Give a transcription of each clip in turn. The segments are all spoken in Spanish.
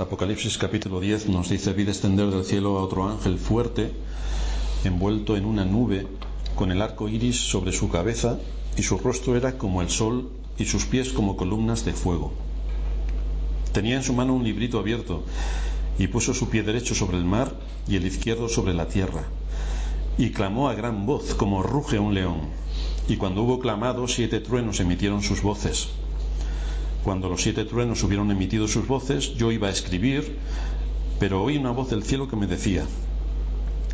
Apocalipsis capítulo 10 nos dice, vi descender del cielo a otro ángel fuerte, envuelto en una nube, con el arco iris sobre su cabeza, y su rostro era como el sol, y sus pies como columnas de fuego. Tenía en su mano un librito abierto, y puso su pie derecho sobre el mar y el izquierdo sobre la tierra, y clamó a gran voz, como ruge un león. Y cuando hubo clamado, siete truenos emitieron sus voces cuando los siete truenos hubieron emitido sus voces, yo iba a escribir, pero oí una voz del cielo que me decía,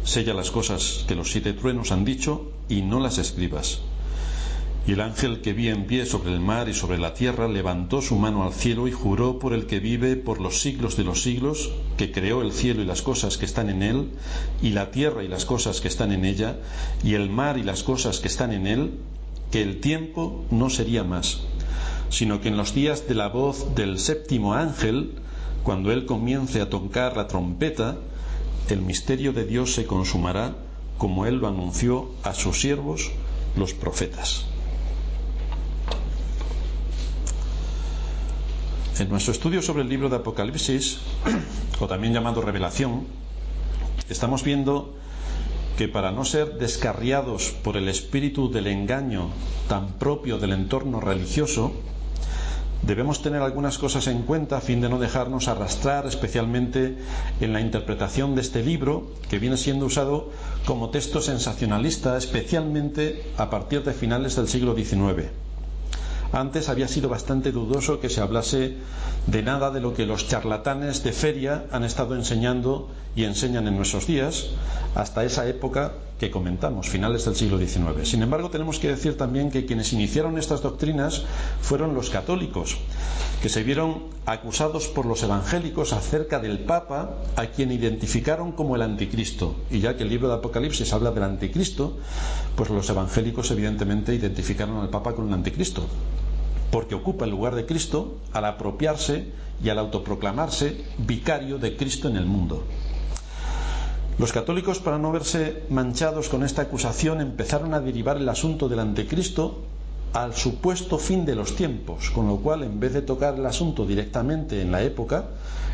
sella las cosas que los siete truenos han dicho y no las escribas. Y el ángel que vi en pie sobre el mar y sobre la tierra levantó su mano al cielo y juró por el que vive por los siglos de los siglos, que creó el cielo y las cosas que están en él, y la tierra y las cosas que están en ella, y el mar y las cosas que están en él, que el tiempo no sería más sino que en los días de la voz del séptimo ángel, cuando él comience a tocar la trompeta, el misterio de Dios se consumará como él lo anunció a sus siervos, los profetas. En nuestro estudio sobre el libro de Apocalipsis, o también llamado Revelación, estamos viendo que para no ser descarriados por el espíritu del engaño tan propio del entorno religioso, debemos tener algunas cosas en cuenta a fin de no dejarnos arrastrar especialmente en la interpretación de este libro que viene siendo usado como texto sensacionalista especialmente a partir de finales del siglo XIX. Antes había sido bastante dudoso que se hablase de nada de lo que los charlatanes de feria han estado enseñando y enseñan en nuestros días hasta esa época que comentamos, finales del siglo XIX. Sin embargo, tenemos que decir también que quienes iniciaron estas doctrinas fueron los católicos, que se vieron acusados por los evangélicos acerca del Papa, a quien identificaron como el anticristo. Y ya que el libro de Apocalipsis habla del anticristo, pues los evangélicos evidentemente identificaron al Papa con el anticristo porque ocupa el lugar de Cristo al apropiarse y al autoproclamarse vicario de Cristo en el mundo. Los católicos, para no verse manchados con esta acusación, empezaron a derivar el asunto del anticristo al supuesto fin de los tiempos, con lo cual, en vez de tocar el asunto directamente en la época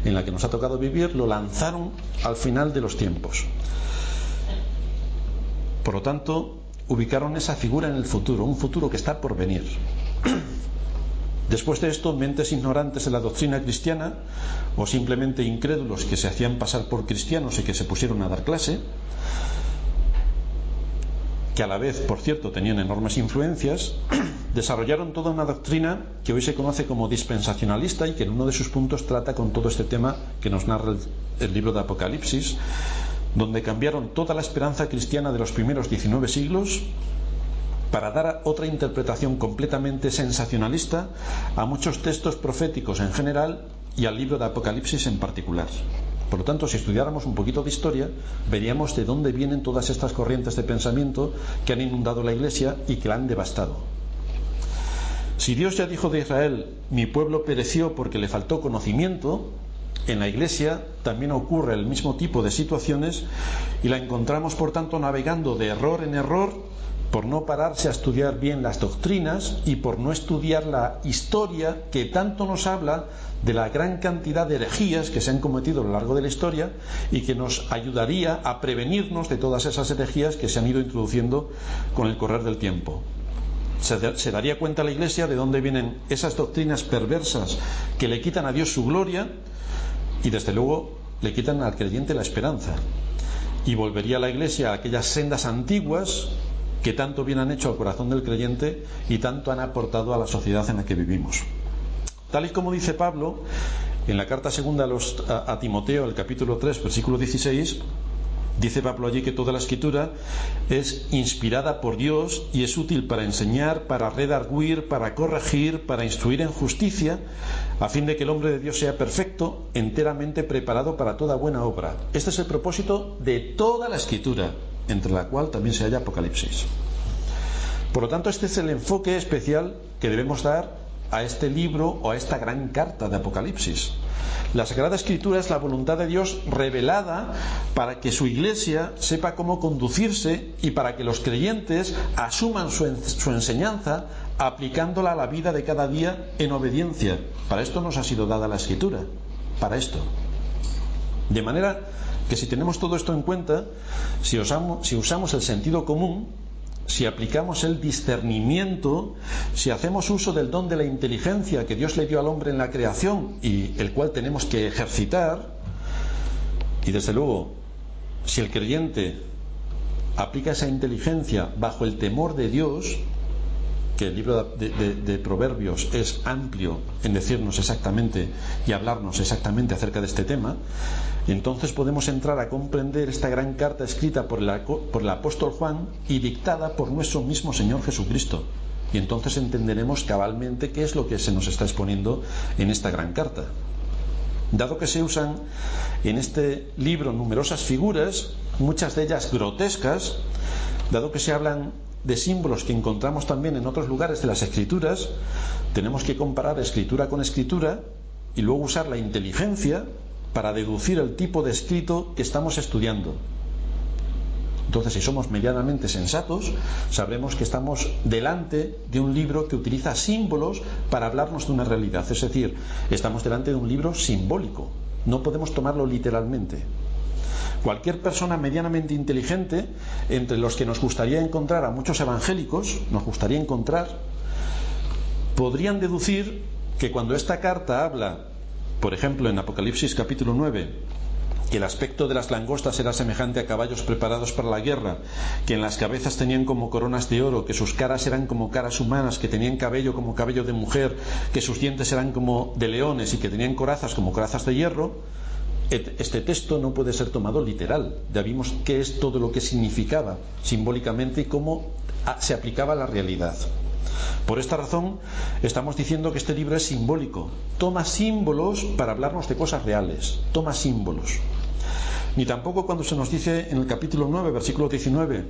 en la que nos ha tocado vivir, lo lanzaron al final de los tiempos. Por lo tanto, ubicaron esa figura en el futuro, un futuro que está por venir. Después de esto, mentes ignorantes de la doctrina cristiana o simplemente incrédulos que se hacían pasar por cristianos y que se pusieron a dar clase, que a la vez, por cierto, tenían enormes influencias, desarrollaron toda una doctrina que hoy se conoce como dispensacionalista y que en uno de sus puntos trata con todo este tema que nos narra el, libro de Apocalipsis, donde cambiaron toda la esperanza cristiana de los primeros 19 siglos para dar otra interpretación completamente sensacionalista a muchos textos proféticos en general y al libro de Apocalipsis en particular. Por lo tanto, si estudiáramos un poquito de historia, veríamos de dónde vienen todas estas corrientes de pensamiento que han inundado la Iglesia y que la han devastado. Si Dios ya dijo de Israel, mi pueblo pereció porque le faltó conocimiento, en la Iglesia también ocurre el mismo tipo de situaciones y la encontramos, por tanto, navegando de error en error por no pararse a estudiar bien las doctrinas y por no estudiar la historia que tanto nos habla de la gran cantidad de herejías que se han cometido a lo largo de la historia y que nos ayudaría a prevenirnos de todas esas herejías que se han ido introduciendo con el correr del tiempo. Se, daría cuenta la Iglesia de dónde vienen esas doctrinas perversas que le quitan a Dios su gloria y desde luego le quitan al creyente la esperanza. Y volvería la Iglesia a aquellas sendas antiguas que tanto bien han hecho al corazón del creyente y tanto han aportado a la sociedad en la que vivimos. Tal y como dice Pablo en la carta segunda a, los, a, Timoteo, el capítulo 3, versículo 16, Dice Pablo allí que toda la escritura es inspirada por Dios y es útil para enseñar, para redarguir, para corregir, para instruir en justicia, a fin de que el hombre de Dios sea perfecto, enteramente preparado para toda buena obra. Este es el propósito de toda la escritura, entre la cual también se halla Apocalipsis. Por lo tanto, este es el enfoque especial que debemos dar a este libro o a esta gran carta de Apocalipsis. La Sagrada Escritura es la voluntad de Dios revelada para que su iglesia sepa cómo conducirse y para que los creyentes asuman su, enseñanza aplicándola a la vida de cada día en obediencia. Para esto nos ha sido dada la Escritura, para esto. De manera que si tenemos todo esto en cuenta, si usamos el sentido común, si aplicamos el discernimiento, si hacemos uso del don de la inteligencia que Dios le dio al hombre en la creación y el cual tenemos que ejercitar, y desde luego, si el creyente aplica esa inteligencia bajo el temor de Dios, que el libro de, Proverbios es amplio en decirnos exactamente y hablarnos exactamente acerca de este tema, entonces podemos entrar a comprender esta gran carta escrita por, por el apóstol Juan y dictada por nuestro mismo Señor Jesucristo. Y entonces entenderemos cabalmente qué es lo que se nos está exponiendo en esta gran carta. Dado que se usan en este libro numerosas figuras, muchas de ellas grotescas, dado que se hablan de símbolos que encontramos también en otros lugares de las escrituras, tenemos que comparar escritura con escritura y luego usar la inteligencia para deducir el tipo de escrito que estamos estudiando. Entonces, si somos medianamente sensatos, sabremos que estamos delante de un libro que utiliza símbolos para hablarnos de una realidad. Es decir, estamos delante de un libro simbólico. No podemos tomarlo literalmente. Cualquier persona medianamente inteligente, entre los que nos gustaría encontrar a muchos evangélicos, nos gustaría encontrar, podrían deducir que cuando esta carta habla, por ejemplo, en Apocalipsis capítulo 9, que el aspecto de las langostas era semejante a caballos preparados para la guerra, que en las cabezas tenían como coronas de oro, que sus caras eran como caras humanas, que tenían cabello como cabello de mujer, que sus dientes eran como de leones y que tenían corazas como corazas de hierro, este texto no puede ser tomado literal. Ya vimos qué es todo lo que significaba simbólicamente y cómo se aplicaba a la realidad. Por esta razón, estamos diciendo que este libro es simbólico. Toma símbolos para hablarnos de cosas reales. Toma símbolos. Ni tampoco cuando se nos dice en el capítulo 9, versículo 19,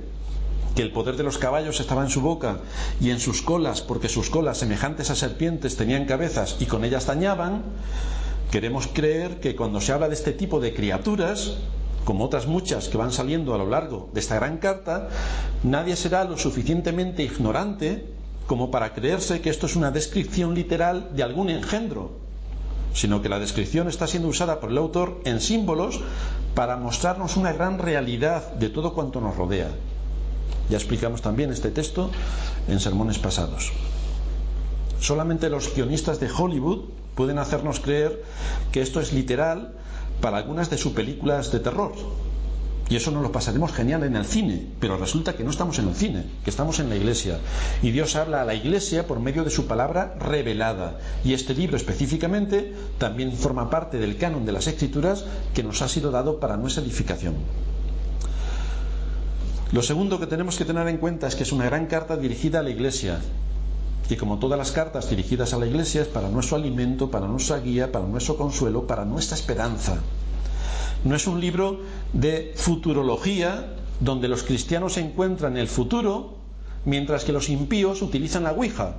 que el poder de los caballos estaba en su boca y en sus colas, porque sus colas, semejantes a serpientes, tenían cabezas y con ellas dañaban, Queremos creer que cuando se habla de este tipo de criaturas, como otras muchas que van saliendo a lo largo de esta gran carta, nadie será lo suficientemente ignorante como para creerse que esto es una descripción literal de algún engendro, sino que la descripción está siendo usada por el autor en símbolos para mostrarnos una gran realidad de todo cuanto nos rodea. Ya explicamos también este texto en sermones pasados. Solamente los guionistas de Hollywood pueden hacernos creer que esto es literal para algunas de sus películas de terror. Y eso nos lo pasaremos genial en el cine, pero resulta que no estamos en el cine, que estamos en la iglesia. Y Dios habla a la iglesia por medio de su palabra revelada. Y este libro específicamente también forma parte del canon de las escrituras que nos ha sido dado para nuestra edificación. Lo segundo que tenemos que tener en cuenta es que es una gran carta dirigida a la iglesia, y como todas las cartas dirigidas a la Iglesia es para nuestro alimento, para nuestra guía, para nuestro consuelo, para nuestra esperanza. No es un libro de futurología donde los cristianos encuentran el futuro mientras que los impíos utilizan la Ouija.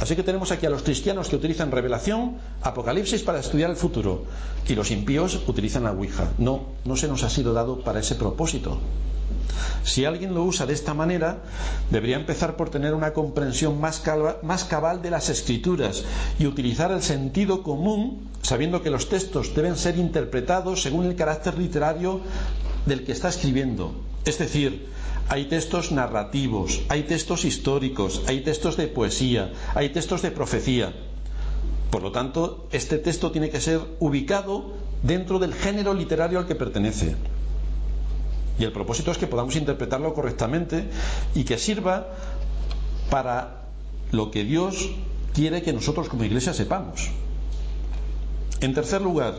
Así que tenemos aquí a los cristianos que utilizan revelación, Apocalipsis para estudiar el futuro y los impíos utilizan la Ouija. No, no se nos ha sido dado para ese propósito. Si alguien lo usa de esta manera, debería empezar por tener una comprensión más, cabal de las escrituras y utilizar el sentido común, sabiendo que los textos deben ser interpretados según el carácter literario del que está escribiendo. Es decir, hay textos narrativos, hay textos históricos, hay textos de poesía, hay textos de profecía. Por lo tanto, este texto tiene que ser ubicado dentro del género literario al que pertenece. Y el propósito es que podamos interpretarlo correctamente y que sirva para lo que Dios quiere que nosotros como iglesia sepamos. En tercer lugar,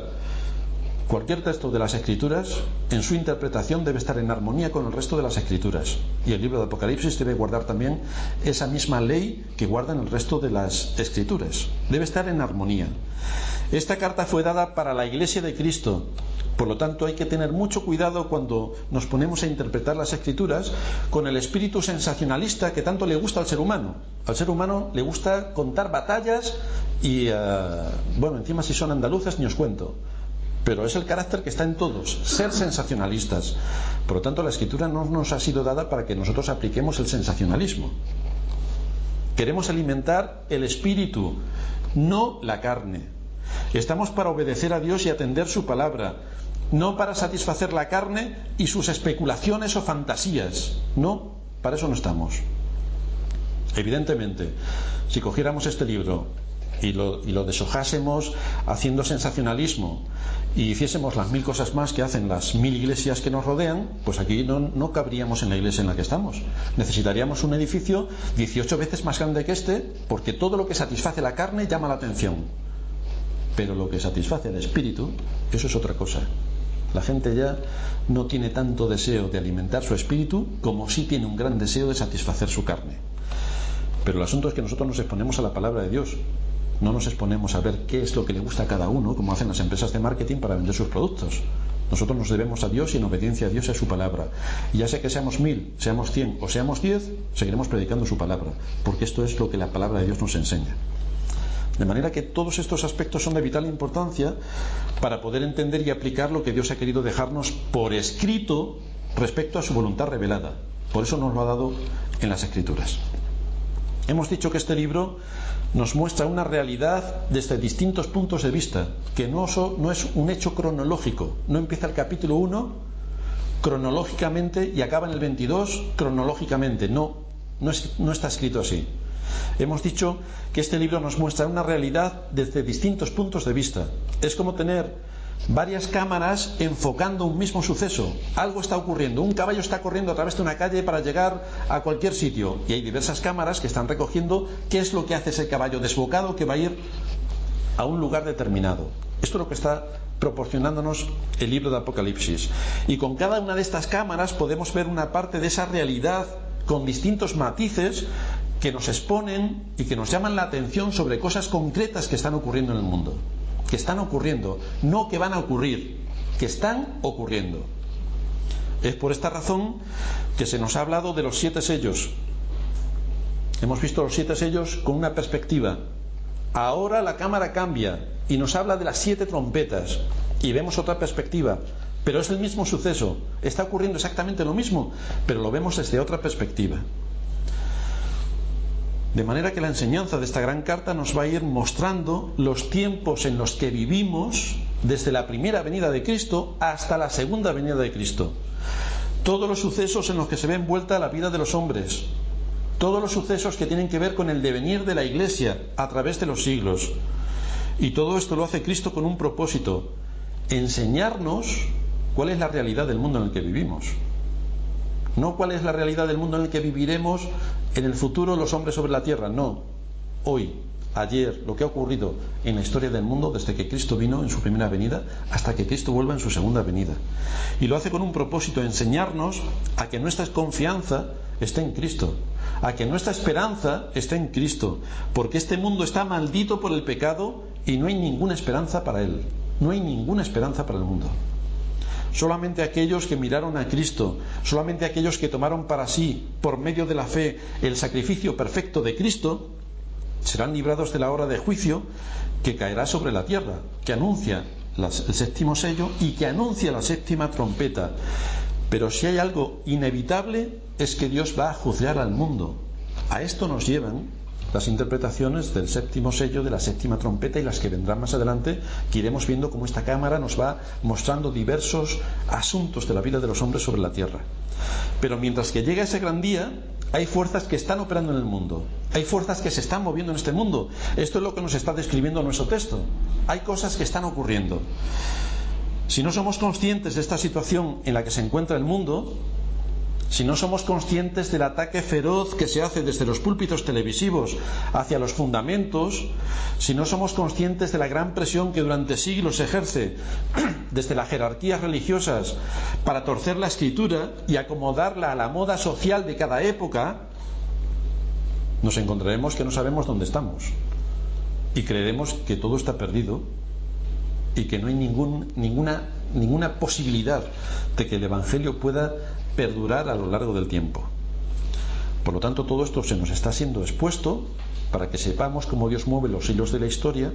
Cualquier texto de las Escrituras, en su interpretación, debe estar en armonía con el resto de las Escrituras. Y el libro de Apocalipsis debe guardar también esa misma ley que guardan el resto de las Escrituras. Debe estar en armonía. Esta carta fue dada para la Iglesia de Cristo. Por lo tanto, hay que tener mucho cuidado cuando nos ponemos a interpretar las Escrituras con el espíritu sensacionalista que tanto le gusta al ser humano. Al ser humano le gusta contar batallas y, eh, bueno, encima si son andaluces ni os cuento pero es el carácter que está en todos, ser sensacionalistas. Por lo tanto, la escritura no nos ha sido dada para que nosotros apliquemos el sensacionalismo. Queremos alimentar el espíritu, no la carne. Estamos para obedecer a Dios y atender su palabra, no para satisfacer la carne y sus especulaciones o fantasías. No, para eso no estamos. Evidentemente, si cogiéramos este libro y lo, deshojásemos haciendo sensacionalismo y hiciésemos las mil cosas más que hacen las mil iglesias que nos rodean, pues aquí no, cabríamos en la iglesia en la que estamos. Necesitaríamos un edificio 18 veces más grande que este, porque todo lo que satisface la carne llama la atención. Pero lo que satisface el espíritu, eso es otra cosa. La gente ya no tiene tanto deseo de alimentar su espíritu como sí tiene un gran deseo de satisfacer su carne. Pero el asunto es que nosotros nos exponemos a la palabra de Dios no nos exponemos a ver qué es lo que le gusta a cada uno, como hacen las empresas de marketing para vender sus productos. Nosotros nos debemos a Dios y en obediencia a Dios y a su palabra. Y ya sea que seamos mil, seamos cien o seamos diez, seguiremos predicando su palabra, porque esto es lo que la palabra de Dios nos enseña. De manera que todos estos aspectos son de vital importancia para poder entender y aplicar lo que Dios ha querido dejarnos por escrito respecto a su voluntad revelada. Por eso nos lo ha dado en las Escrituras. Hemos dicho que este libro nos muestra una realidad desde distintos puntos de vista, que no, es un hecho cronológico. No empieza el capítulo 1 cronológicamente y acaba en el 22 cronológicamente. No, no, no está escrito así. Hemos dicho que este libro nos muestra una realidad desde distintos puntos de vista. Es como tener varias cámaras enfocando un mismo suceso. Algo está ocurriendo, un caballo está corriendo a través de una calle para llegar a cualquier sitio y hay diversas cámaras que están recogiendo qué es lo que hace ese caballo desbocado que va a ir a un lugar determinado. Esto es lo que está proporcionándonos el libro de Apocalipsis. Y con cada una de estas cámaras podemos ver una parte de esa realidad con distintos matices que nos exponen y que nos llaman la atención sobre cosas concretas que están ocurriendo en el mundo que están ocurriendo, no que van a ocurrir, que están ocurriendo. Es por esta razón que se nos ha hablado de los siete sellos. Hemos visto los siete sellos con una perspectiva. Ahora la cámara cambia y nos habla de las siete trompetas y vemos otra perspectiva. Pero es el mismo suceso. Está ocurriendo exactamente lo mismo, pero lo vemos desde otra perspectiva. De manera que la enseñanza de esta gran carta nos va a ir mostrando los tiempos en los que vivimos desde la primera venida de Cristo hasta la segunda venida de Cristo. Todos los sucesos en los que se ve envuelta la vida de los hombres. Todos los sucesos que tienen que ver con el devenir de la Iglesia a través de los siglos. Y todo esto lo hace Cristo con un propósito, enseñarnos cuál es la realidad del mundo en el que vivimos. No cuál es la realidad del mundo en el que viviremos en el futuro los hombres sobre la tierra. No. Hoy, ayer, lo que ha ocurrido en la historia del mundo desde que Cristo vino en su primera venida hasta que Cristo vuelva en su segunda venida. Y lo hace con un propósito, enseñarnos a que nuestra confianza esté en Cristo, a que nuestra esperanza esté en Cristo, porque este mundo está maldito por el pecado y no hay ninguna esperanza para él. No hay ninguna esperanza para el mundo. Solamente aquellos que miraron a Cristo, solamente aquellos que tomaron para sí, por medio de la fe, el sacrificio perfecto de Cristo, serán librados de la hora de juicio que caerá sobre la tierra, que anuncia el séptimo sello y que anuncia la séptima trompeta. Pero si hay algo inevitable es que Dios va a juzgar al mundo. A esto nos llevan las interpretaciones del séptimo sello, de la séptima trompeta y las que vendrán más adelante, que iremos viendo cómo esta cámara nos va mostrando diversos asuntos de la vida de los hombres sobre la tierra. Pero mientras que llega ese gran día, hay fuerzas que están operando en el mundo, hay fuerzas que se están moviendo en este mundo. Esto es lo que nos está describiendo nuestro texto. Hay cosas que están ocurriendo. Si no somos conscientes de esta situación en la que se encuentra el mundo, si no somos conscientes del ataque feroz que se hace desde los púlpitos televisivos hacia los fundamentos, si no somos conscientes de la gran presión que durante siglos se ejerce desde las jerarquías religiosas para torcer la escritura y acomodarla a la moda social de cada época, nos encontraremos que no sabemos dónde estamos. Y creeremos que todo está perdido y que no hay ninguna, ninguna posibilidad de que el Evangelio pueda perdurar a lo largo del tiempo. Por lo tanto, todo esto se nos está siendo expuesto para que sepamos cómo Dios mueve los hilos de la historia,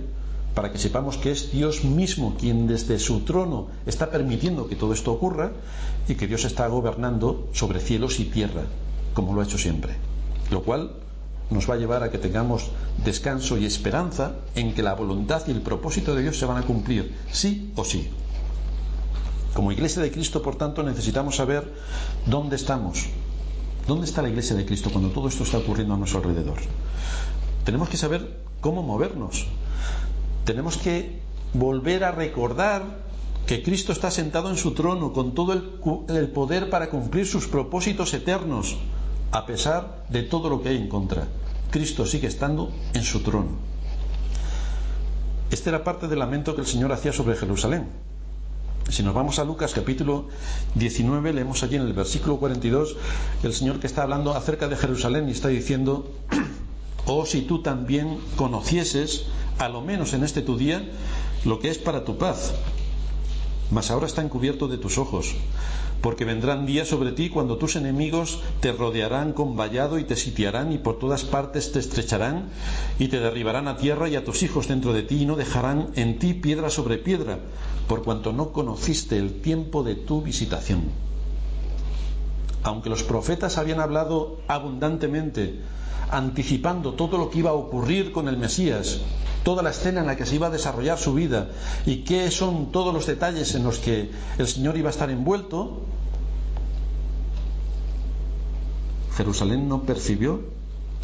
para que sepamos que es Dios mismo quien desde su trono está permitiendo que todo esto ocurra y que Dios está gobernando sobre cielos y tierra, como lo ha hecho siempre. Lo cual nos va a llevar a que tengamos descanso y esperanza en que la voluntad y el propósito de Dios se van a cumplir, sí o sí. Como iglesia de Cristo, por tanto, necesitamos saber dónde estamos. ¿Dónde está la iglesia de Cristo cuando todo esto está ocurriendo a nuestro alrededor? Tenemos que saber cómo movernos. Tenemos que volver a recordar que Cristo está sentado en su trono con todo el, poder para cumplir sus propósitos eternos, a pesar de todo lo que hay en contra. Cristo sigue estando en su trono. Esta era parte del lamento que el Señor hacía sobre Jerusalén. Si nos vamos a Lucas capítulo 19, leemos allí en el versículo 42 el Señor que está hablando acerca de Jerusalén y está diciendo, oh si tú también conocieses, a lo menos en este tu día, lo que es para tu paz, mas ahora está encubierto de tus ojos porque vendrán días sobre ti cuando tus enemigos te rodearán con vallado y te sitiarán y por todas partes te estrecharán y te derribarán a tierra y a tus hijos dentro de ti y no dejarán en ti piedra sobre piedra, por cuanto no conociste el tiempo de tu visitación. Aunque los profetas habían hablado abundantemente, anticipando todo lo que iba a ocurrir con el Mesías, toda la escena en la que se iba a desarrollar su vida y qué son todos los detalles en los que el Señor iba a estar envuelto, Jerusalén no percibió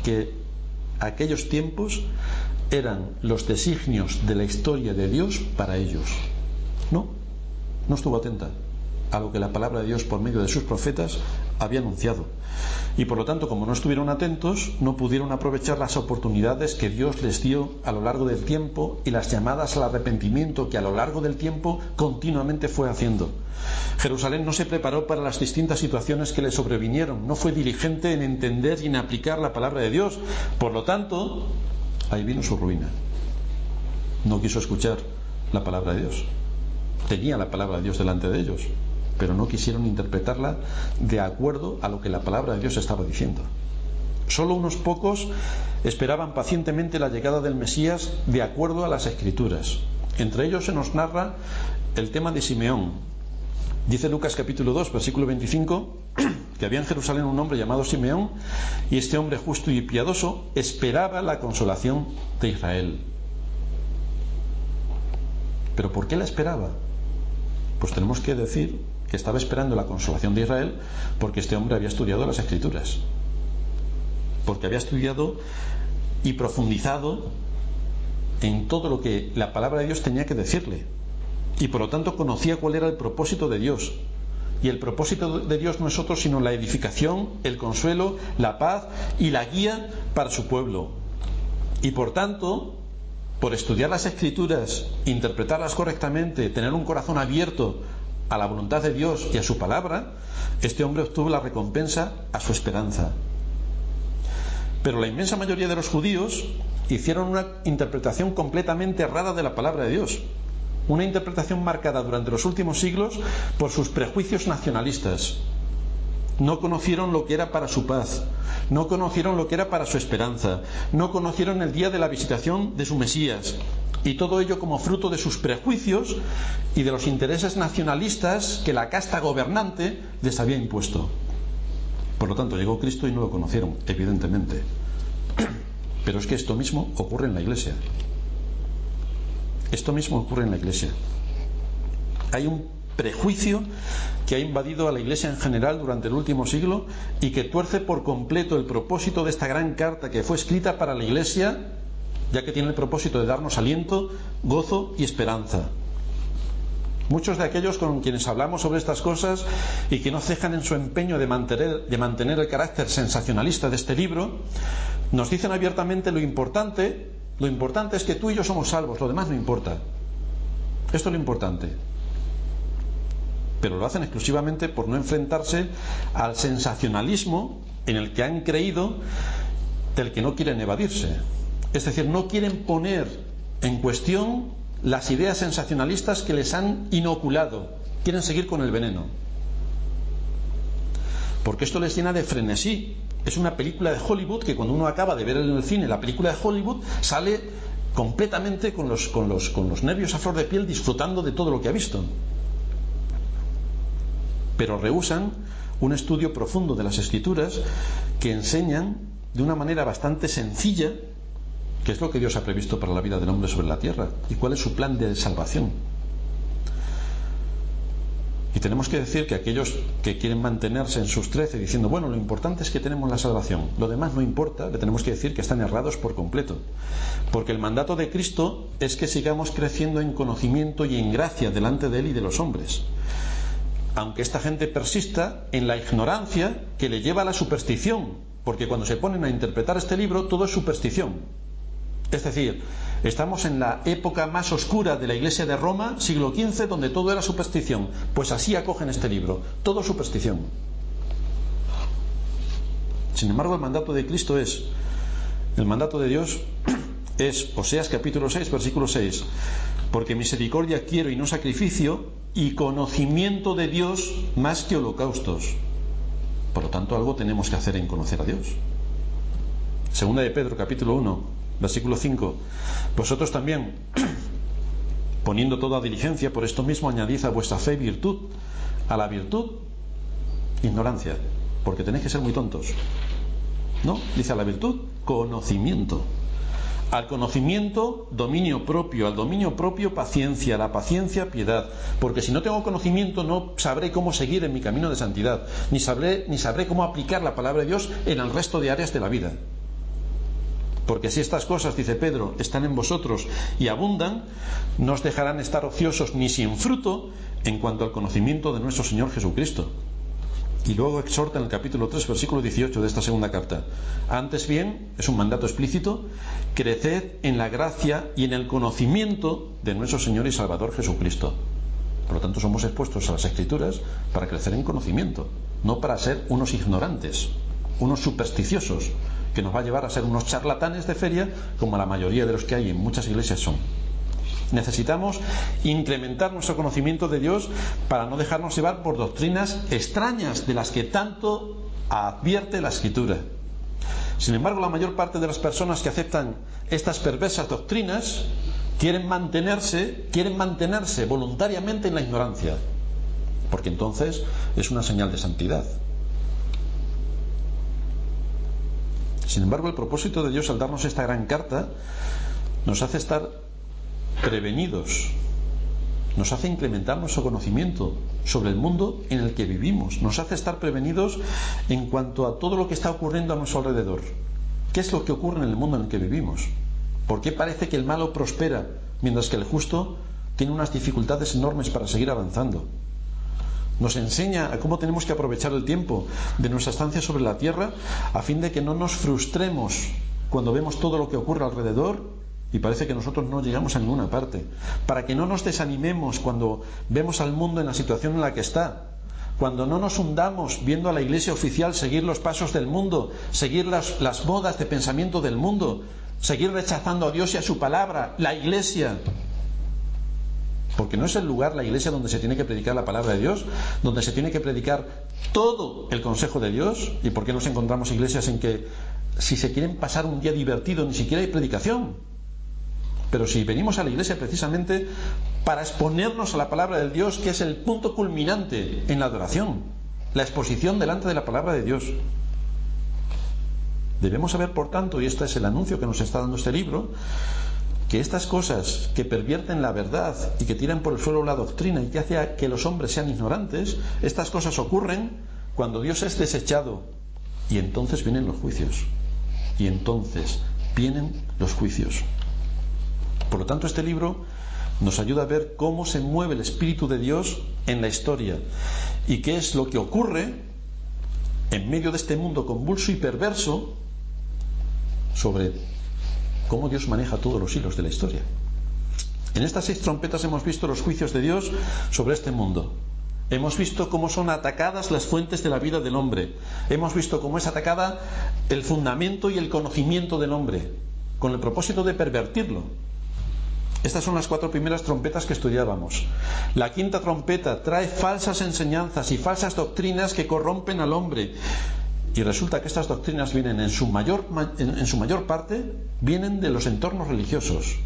que aquellos tiempos eran los designios de la historia de Dios para ellos. No, no estuvo atenta a lo que la palabra de Dios por medio de sus profetas había anunciado. Y por lo tanto, como no estuvieron atentos, no pudieron aprovechar las oportunidades que Dios les dio a lo largo del tiempo y las llamadas al arrepentimiento que a lo largo del tiempo continuamente fue haciendo. Jerusalén no se preparó para las distintas situaciones que le sobrevinieron, no fue diligente en entender y en aplicar la palabra de Dios. Por lo tanto, ahí vino su ruina. No quiso escuchar la palabra de Dios. Tenía la palabra de Dios delante de ellos, pero no quisieron interpretarla de acuerdo a lo que la palabra de Dios estaba diciendo. Solo unos pocos esperaban pacientemente la llegada del Mesías de acuerdo a las escrituras. Entre ellos se nos narra el tema de Simeón. Dice Lucas capítulo 2, versículo 25, que había en Jerusalén un hombre llamado Simeón y este hombre justo y piadoso esperaba la consolación de Israel. ¿Pero por qué la esperaba? Pues tenemos que decir que estaba esperando la consolación de Israel porque este hombre había estudiado las escrituras, porque había estudiado y profundizado en todo lo que la palabra de Dios tenía que decirle y por lo tanto conocía cuál era el propósito de Dios. Y el propósito de Dios no es otro sino la edificación, el consuelo, la paz y la guía para su pueblo. Y por tanto, por estudiar las escrituras, interpretarlas correctamente, tener un corazón abierto a la voluntad de Dios y a su palabra, este hombre obtuvo la recompensa a su esperanza. Pero la inmensa mayoría de los judíos hicieron una interpretación completamente errada de la palabra de Dios. Una interpretación marcada durante los últimos siglos por sus prejuicios nacionalistas. No conocieron lo que era para su paz, no conocieron lo que era para su esperanza, no conocieron el día de la visitación de su Mesías, y todo ello como fruto de sus prejuicios y de los intereses nacionalistas que la casta gobernante les había impuesto. Por lo tanto, llegó Cristo y no lo conocieron, evidentemente. Pero es que esto mismo ocurre en la iglesia. Esto mismo ocurre en la iglesia. Hay un prejuicio que ha invadido a la iglesia en general durante el último siglo y que tuerce por completo el propósito de esta gran carta que fue escrita para la iglesia ya que tiene el propósito de darnos aliento, gozo y esperanza. Muchos de aquellos con quienes hablamos sobre estas cosas y que no cejan en su empeño de mantener, de mantener el carácter sensacionalista de este libro, nos dicen abiertamente lo importante, lo importante es que tú y yo somos salvos, lo demás no importa. Esto es lo importante. Pero lo hacen exclusivamente por no enfrentarse al sensacionalismo en el que han creído del que no quieren evadirse. Es decir, no quieren poner en cuestión las ideas sensacionalistas que les han inoculado. Quieren seguir con el veneno. Porque esto les llena de frenesí. Es una película de Hollywood que cuando uno acaba de ver en el cine la película de Hollywood sale completamente con los, con los, nervios a flor de piel disfrutando de todo lo que ha visto. Pero rehusan un estudio profundo de las escrituras que enseñan de una manera bastante sencilla qué es lo que Dios ha previsto para la vida del hombre sobre la tierra y cuál es su plan de salvación. Y tenemos que decir que aquellos que quieren mantenerse en sus trece diciendo, bueno, lo importante es que tenemos la salvación, lo demás no importa, le tenemos que decir que están errados por completo. Porque el mandato de Cristo es que sigamos creciendo en conocimiento y en gracia delante de Él y de los hombres. Aunque esta gente persista en la ignorancia que le lleva a la superstición, porque cuando se ponen a interpretar este libro todo es superstición. Es decir, estamos en la época más oscura de la Iglesia de Roma, siglo XV, donde todo era superstición. Pues así acogen este libro, todo superstición. Sin embargo, el mandato de Cristo es, el mandato de Dios es Oseas capítulo 6, versículo 6, porque misericordia quiero y no sacrificio, y conocimiento de Dios más que holocaustos. Por lo tanto, algo tenemos que hacer en conocer a Dios. Segunda de Pedro capítulo 1, Versículo 5. Vosotros también, poniendo toda diligencia, por esto mismo añadid a vuestra fe virtud, a la virtud ignorancia, porque tenéis que ser muy tontos. ¿No? Dice a la virtud conocimiento. Al conocimiento, dominio propio, al dominio propio, paciencia, la paciencia, piedad. Porque si no tengo conocimiento, no sabré cómo seguir en mi camino de santidad, ni sabré, ni sabré cómo aplicar la palabra de Dios en el resto de áreas de la vida. Porque si estas cosas, dice Pedro, están en vosotros y abundan, no os dejarán estar ociosos ni sin fruto en cuanto al conocimiento de nuestro Señor Jesucristo. Y luego exhorta en el capítulo 3, versículo 18 de esta segunda carta. Antes bien, es un mandato explícito, creced en la gracia y en el conocimiento de nuestro Señor y Salvador Jesucristo. Por lo tanto, somos expuestos a las Escrituras para crecer en conocimiento, no para ser unos ignorantes, unos supersticiosos, que nos va a llevar a ser unos charlatanes de feria como la mayoría de los que hay en muchas iglesias son. Necesitamos incrementar nuestro conocimiento de Dios para no dejarnos llevar por doctrinas extrañas de las que tanto advierte la Escritura. Sin embargo, la mayor parte de las personas que aceptan estas perversas doctrinas quieren mantenerse, quieren mantenerse voluntariamente en la ignorancia, porque entonces es una señal de santidad. Sin embargo, el propósito de Dios al darnos esta gran carta nos hace estar prevenidos, nos hace incrementar nuestro conocimiento sobre el mundo en el que vivimos, nos hace estar prevenidos en cuanto a todo lo que está ocurriendo a nuestro alrededor. ¿Qué es lo que ocurre en el mundo en el que vivimos? ¿Por qué parece que el malo prospera mientras que el justo tiene unas dificultades enormes para seguir avanzando? Nos enseña a cómo tenemos que aprovechar el tiempo de nuestra estancia sobre la tierra a fin de que no nos frustremos cuando vemos todo lo que ocurre alrededor y parece que nosotros no llegamos a ninguna parte. Para que no nos desanimemos cuando vemos al mundo en la situación en la que está. Cuando no nos hundamos viendo a la iglesia oficial seguir los pasos del mundo, seguir las, las modas de pensamiento del mundo, seguir rechazando a Dios y a su palabra, la iglesia, porque no es el lugar, la iglesia, donde se tiene que predicar la palabra de Dios, donde se tiene que predicar todo el consejo de Dios. ¿Y por qué nos encontramos iglesias en que si se quieren pasar un día divertido ni siquiera hay predicación? Pero si venimos a la iglesia precisamente para exponernos a la palabra de Dios, que es el punto culminante en la adoración, la exposición delante de la palabra de Dios. Debemos saber, por tanto, y este es el anuncio que nos está dando este libro, que estas cosas que pervierten la verdad y que tiran por el suelo la doctrina y que hace que los hombres sean ignorantes, estas cosas ocurren cuando Dios es desechado y entonces vienen los juicios. Y entonces vienen los juicios. Por lo tanto, este libro nos ayuda a ver cómo se mueve el Espíritu de Dios en la historia y qué es lo que ocurre en medio de este mundo convulso y perverso sobre cómo Dios maneja todos los hilos de la historia. En estas seis trompetas hemos visto los juicios de Dios sobre este mundo. Hemos visto cómo son atacadas las fuentes de la vida del hombre. Hemos visto cómo es atacada el fundamento y el conocimiento del hombre, con el propósito de pervertirlo. Estas son las cuatro primeras trompetas que estudiábamos. La quinta trompeta trae falsas enseñanzas y falsas doctrinas que corrompen al hombre. Y resulta que estas doctrinas vienen en su mayor, en su mayor parte, vienen de los entornos religiosos.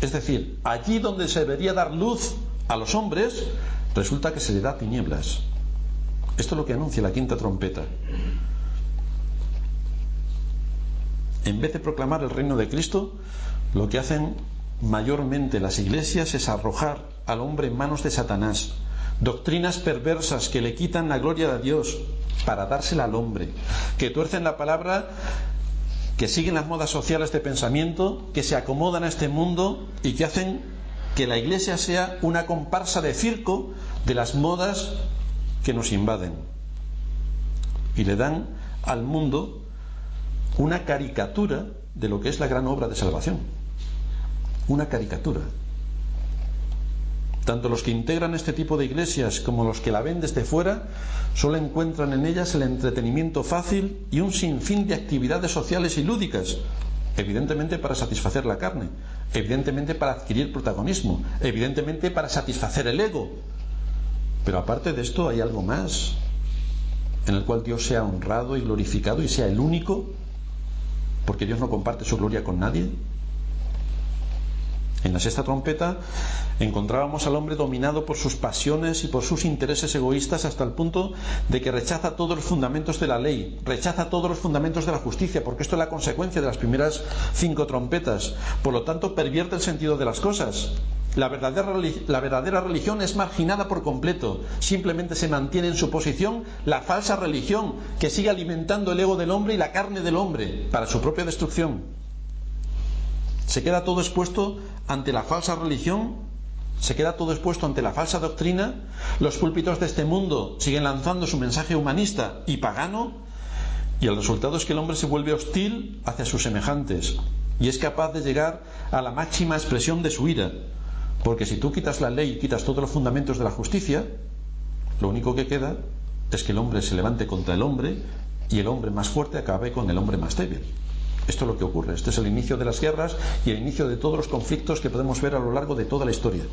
Es decir, allí donde se debería dar luz a los hombres, resulta que se le da tinieblas. Esto es lo que anuncia la quinta trompeta. En vez de proclamar el reino de Cristo, lo que hacen mayormente las iglesias es arrojar al hombre en manos de Satanás, doctrinas perversas que le quitan la gloria de Dios para dársela al hombre, que tuercen la palabra, que siguen las modas sociales de pensamiento, que se acomodan a este mundo y que hacen que la iglesia sea una comparsa de circo de las modas que nos invaden. Y le dan al mundo una caricatura de lo que es la gran obra de salvación una caricatura. Tanto los que integran este tipo de iglesias como los que la ven desde fuera solo encuentran en ellas el entretenimiento fácil y un sinfín de actividades sociales y lúdicas, evidentemente para satisfacer la carne, evidentemente para adquirir protagonismo, evidentemente para satisfacer el ego. Pero aparte de esto hay algo más, en el cual Dios sea honrado y glorificado y sea el único, porque Dios no comparte su gloria con nadie. En la sexta trompeta encontrábamos al hombre dominado por sus pasiones y por sus intereses egoístas hasta el punto de que rechaza todos los fundamentos de la ley, rechaza todos los fundamentos de la justicia, porque esto es la consecuencia de las primeras cinco trompetas. Por lo tanto, pervierte el sentido de las cosas. La verdadera, la verdadera, religión es marginada por completo. Simplemente se mantiene en su posición la falsa religión que sigue alimentando el ego del hombre y la carne del hombre para su propia destrucción. Se queda todo expuesto ante la falsa religión, se queda todo expuesto ante la falsa doctrina, los púlpitos de este mundo siguen lanzando su mensaje humanista y pagano, y el resultado es que el hombre se vuelve hostil hacia sus semejantes y es capaz de llegar a la máxima expresión de su ira, porque si tú quitas la ley y quitas todos los fundamentos de la justicia, lo único que queda es que el hombre se levante contra el hombre y el hombre más fuerte acabe con el hombre más débil. Esto es lo que ocurre. Este es el inicio de las guerras y el inicio de todos los conflictos que podemos ver a lo largo de toda la historia.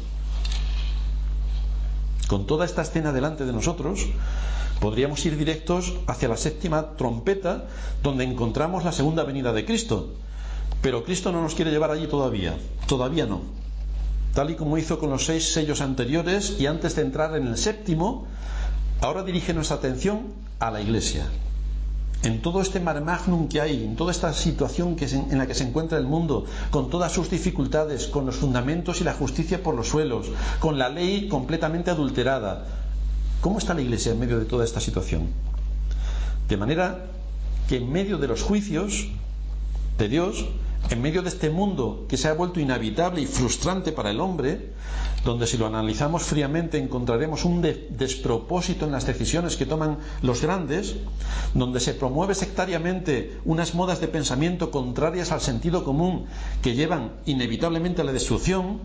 Con toda esta escena delante de nosotros, podríamos ir directos hacia la séptima trompeta, donde encontramos la segunda venida de Cristo. Pero Cristo no nos quiere llevar allí todavía. Todavía no. Tal y como hizo con los seis sellos anteriores y antes de entrar en el séptimo, ahora dirige nuestra atención a la iglesia en todo este mar magnum que hay, en toda esta situación que en la que se encuentra el mundo, con todas sus dificultades, con los fundamentos y la justicia por los suelos, con la ley completamente adulterada, ¿cómo está la Iglesia en medio de toda esta situación? De manera que en medio de los juicios de Dios, en medio de este mundo que se ha vuelto inhabitable y frustrante para el hombre, donde si lo analizamos fríamente encontraremos un despropósito en las decisiones que toman los grandes, donde se promueve sectariamente unas modas de pensamiento contrarias al sentido común que llevan inevitablemente a la destrucción,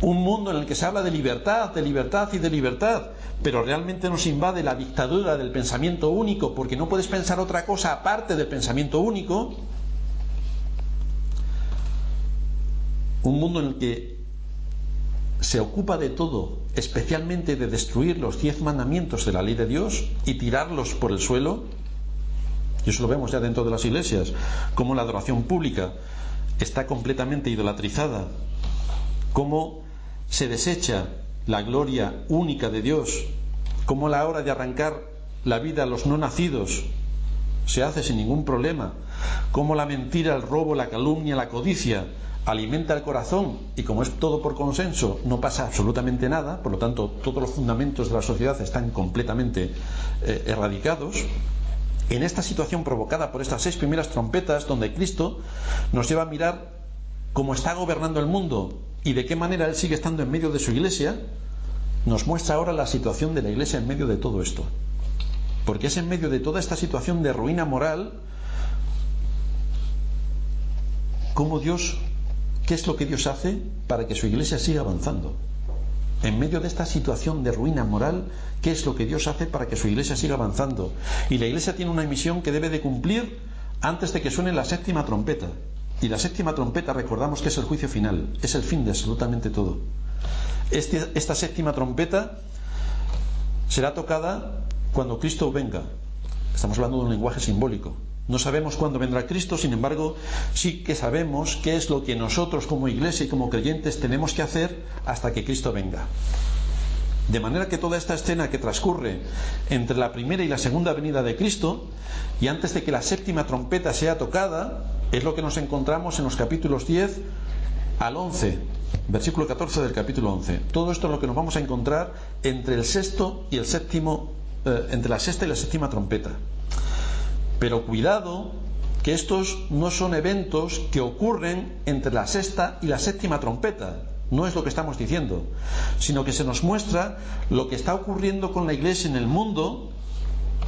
un mundo en el que se habla de libertad, de libertad y de libertad, pero realmente nos invade la dictadura del pensamiento único porque no puedes pensar otra cosa aparte del pensamiento único, un mundo en el que se ocupa de todo, especialmente de destruir los diez mandamientos de la ley de Dios y tirarlos por el suelo, y eso lo vemos ya dentro de las iglesias, como la adoración pública está completamente idolatrizada, cómo se desecha la gloria única de Dios, cómo la hora de arrancar la vida a los no nacidos se hace sin ningún problema, cómo la mentira, el robo, la calumnia, la codicia alimenta el corazón y como es todo por consenso no pasa absolutamente nada, por lo tanto todos los fundamentos de la sociedad están completamente eh, erradicados, en esta situación provocada por estas seis primeras trompetas donde Cristo nos lleva a mirar cómo está gobernando el mundo y de qué manera Él sigue estando en medio de su iglesia, nos muestra ahora la situación de la iglesia en medio de todo esto. Porque es en medio de toda esta situación de ruina moral cómo Dios, qué es lo que Dios hace para que su iglesia siga avanzando. En medio de esta situación de ruina moral, ¿qué es lo que Dios hace para que su iglesia siga avanzando? Y la iglesia tiene una misión que debe de cumplir antes de que suene la séptima trompeta. Y la séptima trompeta, recordamos que es el juicio final, es el fin de absolutamente todo. Este, esta séptima trompeta será tocada cuando Cristo venga. Estamos hablando de un lenguaje simbólico. No sabemos cuándo vendrá Cristo, sin embargo, sí que sabemos qué es lo que nosotros como iglesia y como creyentes tenemos que hacer hasta que Cristo venga. De manera que toda esta escena que transcurre entre la primera y la segunda venida de Cristo, y antes de que la séptima trompeta sea tocada, es lo que nos encontramos en los capítulos 10 al 11, versículo 14 del capítulo 11. Todo esto es lo que nos vamos a encontrar entre el sexto y el séptimo, eh, entre la sexta y la séptima trompeta. Pero cuidado que estos no son eventos que ocurren entre la sexta y la séptima trompeta. No es lo que estamos diciendo, sino que se nos muestra lo que está ocurriendo con la iglesia en el mundo,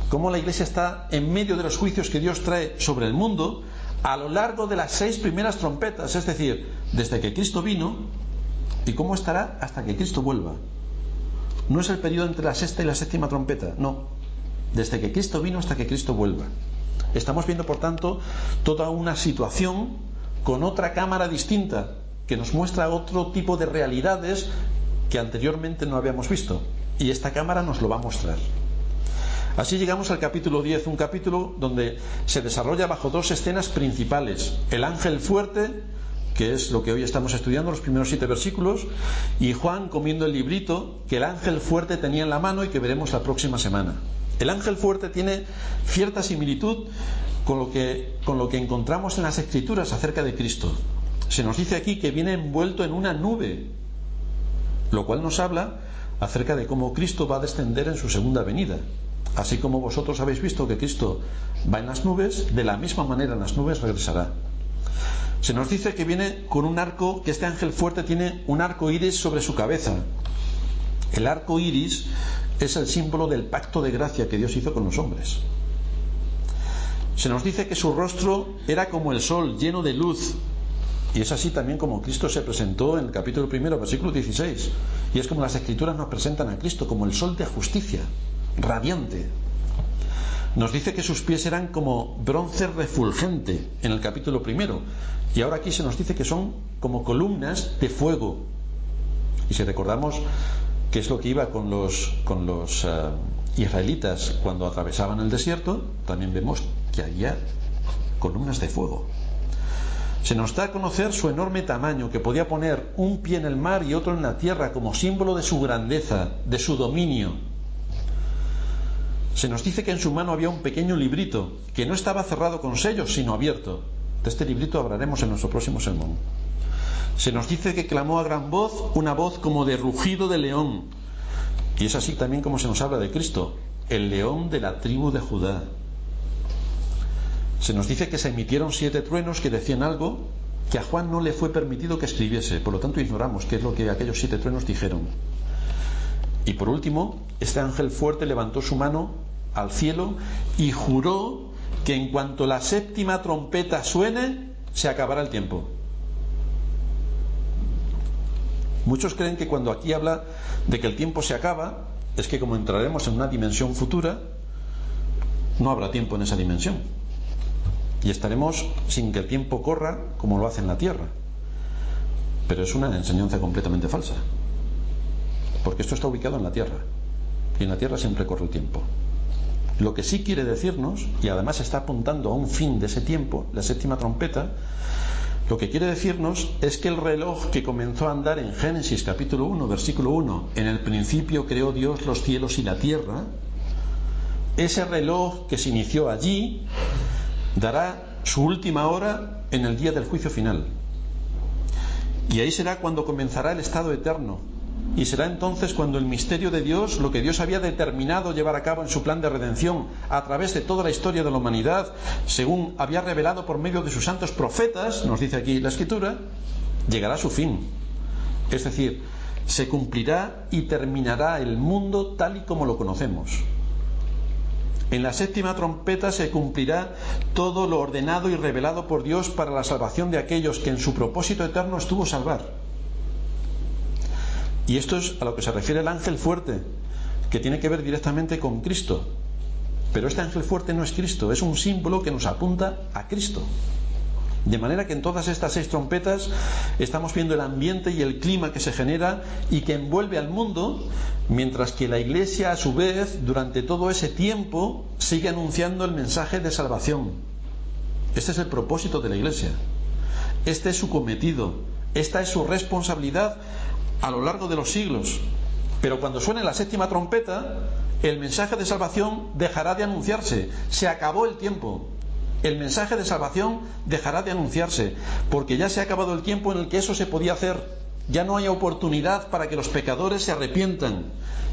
cómo la iglesia está en medio de los juicios que Dios trae sobre el mundo a lo largo de las seis primeras trompetas, es decir, desde que Cristo vino y cómo estará hasta que Cristo vuelva. No es el periodo entre la sexta y la séptima trompeta, no. Desde que Cristo vino hasta que Cristo vuelva. Estamos viendo, por tanto, toda una situación con otra cámara distinta que nos muestra otro tipo de realidades que anteriormente no habíamos visto. Y esta cámara nos lo va a mostrar. Así llegamos al capítulo 10, un capítulo donde se desarrolla bajo dos escenas principales. El ángel fuerte, que es lo que hoy estamos estudiando, los primeros siete versículos, y Juan comiendo el librito que el ángel fuerte tenía en la mano y que veremos la próxima semana. El ángel fuerte tiene cierta similitud con lo, que, encontramos en las escrituras acerca de Cristo. Se nos dice aquí que viene envuelto en una nube, lo cual nos habla acerca de cómo Cristo va a descender en su segunda venida. Así como vosotros habéis visto que Cristo va en las nubes, de la misma manera en las nubes regresará. Se nos dice que viene con un arco, que este ángel fuerte tiene un arco iris sobre su cabeza. El arco iris es el símbolo del pacto de gracia que Dios hizo con los hombres. Se nos dice que su rostro era como el sol, lleno de luz. Y es así también como Cristo se presentó en el capítulo primero, versículo 16. Y es como las escrituras nos presentan a Cristo, como el sol de justicia, radiante. Nos dice que sus pies eran como bronce refulgente en el capítulo primero. Y ahora aquí se nos dice que son como columnas de fuego. Y si recordamos que es lo que iba con los, con los eh, israelitas cuando atravesaban el desierto, también vemos que había columnas de fuego. Se nos da a conocer su enorme tamaño, que podía poner un pie en el mar y otro en la tierra como símbolo de su grandeza, de su dominio. Se nos dice que en su mano había un pequeño librito, que no estaba cerrado con sellos, sino abierto. De este librito hablaremos en nuestro próximo sermón. Se nos dice que clamó a gran voz una voz como de rugido de león. Y es así también como se nos habla de Cristo, el león de la tribu de Judá. Se nos dice que se emitieron siete truenos que decían algo que a Juan no le fue permitido que escribiese, por lo tanto ignoramos qué es lo que aquellos siete truenos dijeron. Y por último, este ángel fuerte levantó su mano al cielo y juró que en cuanto la séptima trompeta suene, se acabará el tiempo. Muchos creen que cuando aquí habla de que el tiempo se acaba, es que como entraremos en una dimensión futura, no habrá tiempo en esa dimensión. Y estaremos sin que el tiempo corra como lo hace en la Tierra. Pero es una enseñanza completamente falsa. Porque esto está ubicado en la Tierra. Y en la Tierra siempre corre el tiempo. Lo que sí quiere decirnos, y además está apuntando a un fin de ese tiempo, la séptima trompeta, lo que quiere decirnos es que el reloj que comenzó a andar en Génesis capítulo 1, versículo 1, en el principio creó Dios los cielos y la tierra, ese reloj que se inició allí dará su última hora en el día del juicio final. Y ahí será cuando comenzará el estado eterno, y será entonces cuando el misterio de Dios, lo que Dios había determinado llevar a cabo en su plan de redención a través de toda la historia de la humanidad, según había revelado por medio de sus santos profetas, nos dice aquí la escritura, llegará a su fin. Es decir, se cumplirá y terminará el mundo tal y como lo conocemos. En la séptima trompeta se cumplirá todo lo ordenado y revelado por Dios para la salvación de aquellos que en su propósito eterno estuvo salvar. Y esto es a lo que se refiere el ángel fuerte, que tiene que ver directamente con Cristo. Pero este ángel fuerte no es Cristo, es un símbolo que nos apunta a Cristo. De manera que en todas estas seis trompetas estamos viendo el ambiente y el clima que se genera y que envuelve al mundo, mientras que la Iglesia a su vez durante todo ese tiempo sigue anunciando el mensaje de salvación. Este es el propósito de la Iglesia. Este es su cometido. Esta es su responsabilidad a lo largo de los siglos. Pero cuando suene la séptima trompeta, el mensaje de salvación dejará de anunciarse. Se acabó el tiempo el mensaje de salvación dejará de anunciarse, porque ya se ha acabado el tiempo en el que eso se podía hacer. Ya no hay oportunidad para que los pecadores se arrepientan.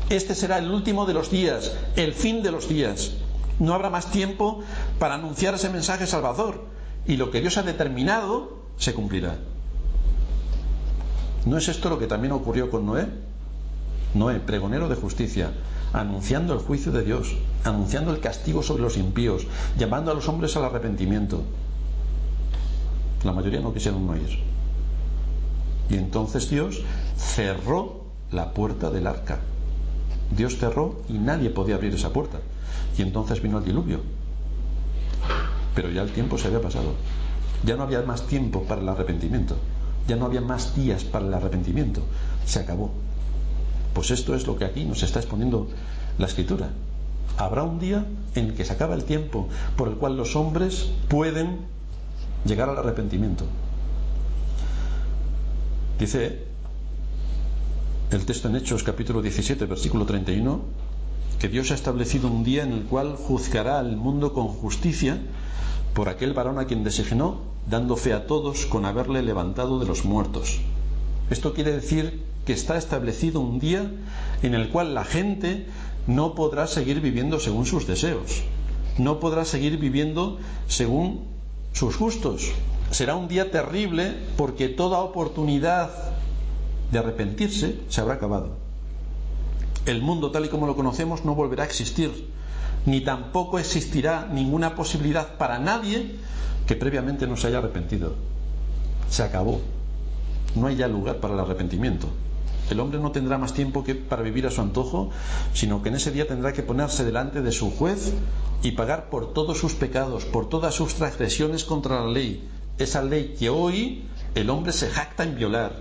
Este será el último de los días, el fin de los días. No habrá más tiempo para anunciar ese mensaje salvador. Y lo que Dios ha determinado se cumplirá. ¿No es esto lo que también ocurrió con Noé? Noé, pregonero de justicia, anunciando el juicio de Dios, anunciando el castigo sobre los impíos, llamando a los hombres al arrepentimiento. La mayoría no quisieron oír. Y entonces Dios cerró la puerta del arca. Dios cerró y nadie podía abrir esa puerta. Y entonces vino el diluvio. Pero ya el tiempo se había pasado. Ya no había más tiempo para el arrepentimiento. Ya no había más días para el arrepentimiento. Se acabó. Pues esto es lo que aquí nos está exponiendo la escritura. Habrá un día en que se acaba el tiempo por el cual los hombres pueden llegar al arrepentimiento. Dice el texto en Hechos capítulo 17 versículo 31 que Dios ha establecido un día en el cual juzgará al mundo con justicia por aquel varón a quien designó, dando fe a todos con haberle levantado de los muertos. Esto quiere decir que está establecido un día en el cual la gente no podrá seguir viviendo según sus deseos, no podrá seguir viviendo según sus gustos. Será un día terrible porque toda oportunidad de arrepentirse se habrá acabado. El mundo tal y como lo conocemos no volverá a existir, ni tampoco existirá ninguna posibilidad para nadie que previamente no se haya arrepentido. Se acabó. No hay ya lugar para el arrepentimiento. El hombre no tendrá más tiempo que para vivir a su antojo, sino que en ese día tendrá que ponerse delante de su juez y pagar por todos sus pecados, por todas sus transgresiones contra la ley. Esa ley que hoy el hombre se jacta en violar.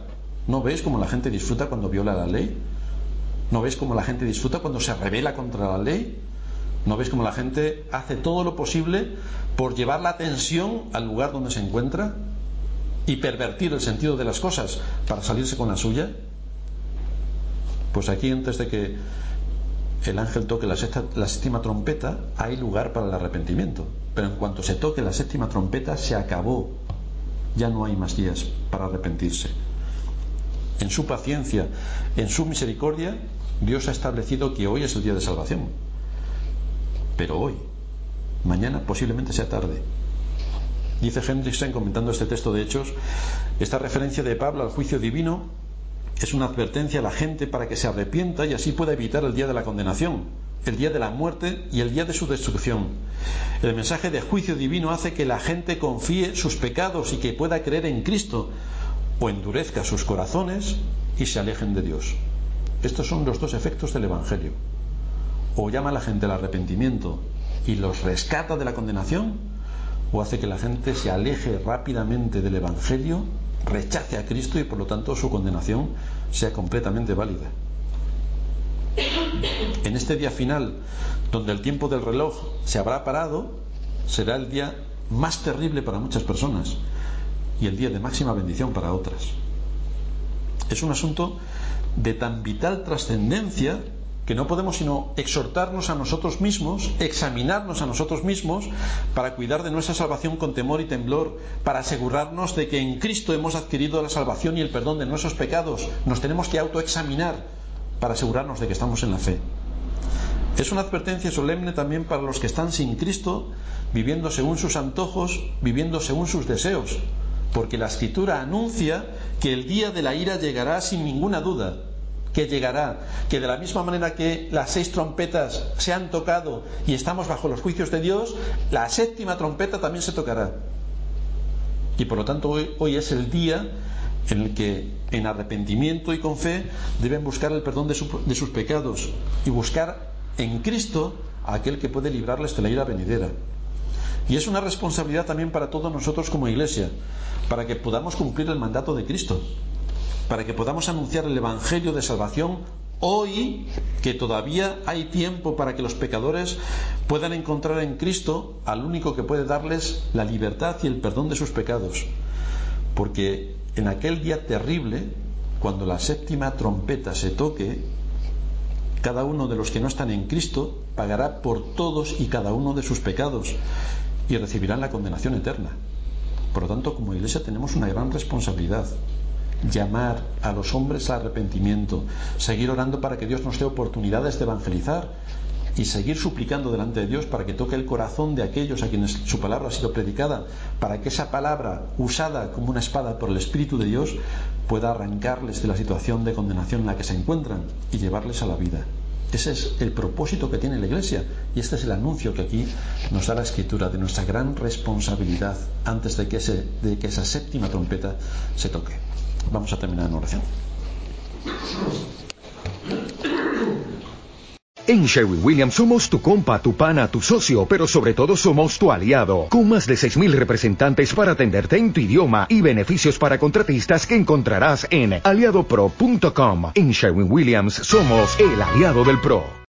¿No veis cómo la gente disfruta cuando viola la ley? ¿No veis cómo la gente disfruta cuando se revela contra la ley? ¿No veis cómo la gente hace todo lo posible por llevar la atención al lugar donde se encuentra y pervertir el sentido de las cosas para salirse con la suya? Pues aquí antes de que el ángel toque la, séptima trompeta, hay lugar para el arrepentimiento. Pero en cuanto se toque la séptima trompeta, se acabó. Ya no hay más días para arrepentirse. En su paciencia, en su misericordia, Dios ha establecido que hoy es el día de salvación. Pero hoy, mañana posiblemente sea tarde. Dice Hendrickson comentando este texto de Hechos, esta referencia de Pablo al juicio divino es una advertencia a la gente para que se arrepienta y así pueda evitar el día de la condenación, el día de la muerte y el día de su destrucción. El mensaje de juicio divino hace que la gente confíe sus pecados y que pueda creer en Cristo o endurezca sus corazones y se alejen de Dios. Estos son los dos efectos del Evangelio. O llama a la gente al arrepentimiento y los rescata de la condenación, o hace que la gente se aleje rápidamente del Evangelio rechace a Cristo y por lo tanto su condenación sea completamente válida. En este día final, donde el tiempo del reloj se habrá parado, será el día más terrible para muchas personas y el día de máxima bendición para otras. Es un asunto de tan vital trascendencia que no podemos sino exhortarnos a nosotros mismos, examinarnos a nosotros mismos para cuidar de nuestra salvación con temor y temblor, para asegurarnos de que en Cristo hemos adquirido la salvación y el perdón de nuestros pecados. Nos tenemos que autoexaminar para asegurarnos de que estamos en la fe. Es una advertencia solemne también para los que están sin Cristo, viviendo según sus antojos, viviendo según sus deseos, porque la escritura anuncia que el día de la ira llegará sin ninguna duda, que llegará, que de la misma manera que las seis trompetas se han tocado y estamos bajo los juicios de Dios, la séptima trompeta también se tocará. Y por lo tanto hoy, es el día en el que en arrepentimiento y con fe deben buscar el perdón de, de sus pecados y buscar en Cristo a aquel que puede librarles de la ira venidera. Y es una responsabilidad también para todos nosotros como iglesia, para que podamos cumplir el mandato de Cristo, para que podamos anunciar el Evangelio de salvación hoy, que todavía hay tiempo para que los pecadores puedan encontrar en Cristo al único que puede darles la libertad y el perdón de sus pecados. Porque en aquel día terrible, cuando la séptima trompeta se toque, cada uno de los que no están en Cristo pagará por todos y cada uno de sus pecados y recibirán la condenación eterna. Por lo tanto, como iglesia tenemos una gran responsabilidad. Llamar a los hombres al arrepentimiento, seguir orando para que Dios nos dé oportunidades de evangelizar y seguir suplicando delante de Dios para que toque el corazón de aquellos a quienes su palabra ha sido predicada, para que esa palabra, usada como una espada por el Espíritu de Dios, pueda arrancarles de la situación de condenación en la que se encuentran y llevarles a la vida. Ese es el propósito que tiene la Iglesia y este es el anuncio que aquí nos da la Escritura de nuestra gran responsabilidad antes de que, esa séptima trompeta se toque. Vamos a terminar en oración. En Sherwin Williams somos tu compa, tu pana, tu socio, pero sobre todo somos tu aliado, con más de 6.000 representantes para atenderte en tu idioma y beneficios para contratistas que encontrarás en aliadopro.com. En Sherwin Williams somos el aliado del PRO.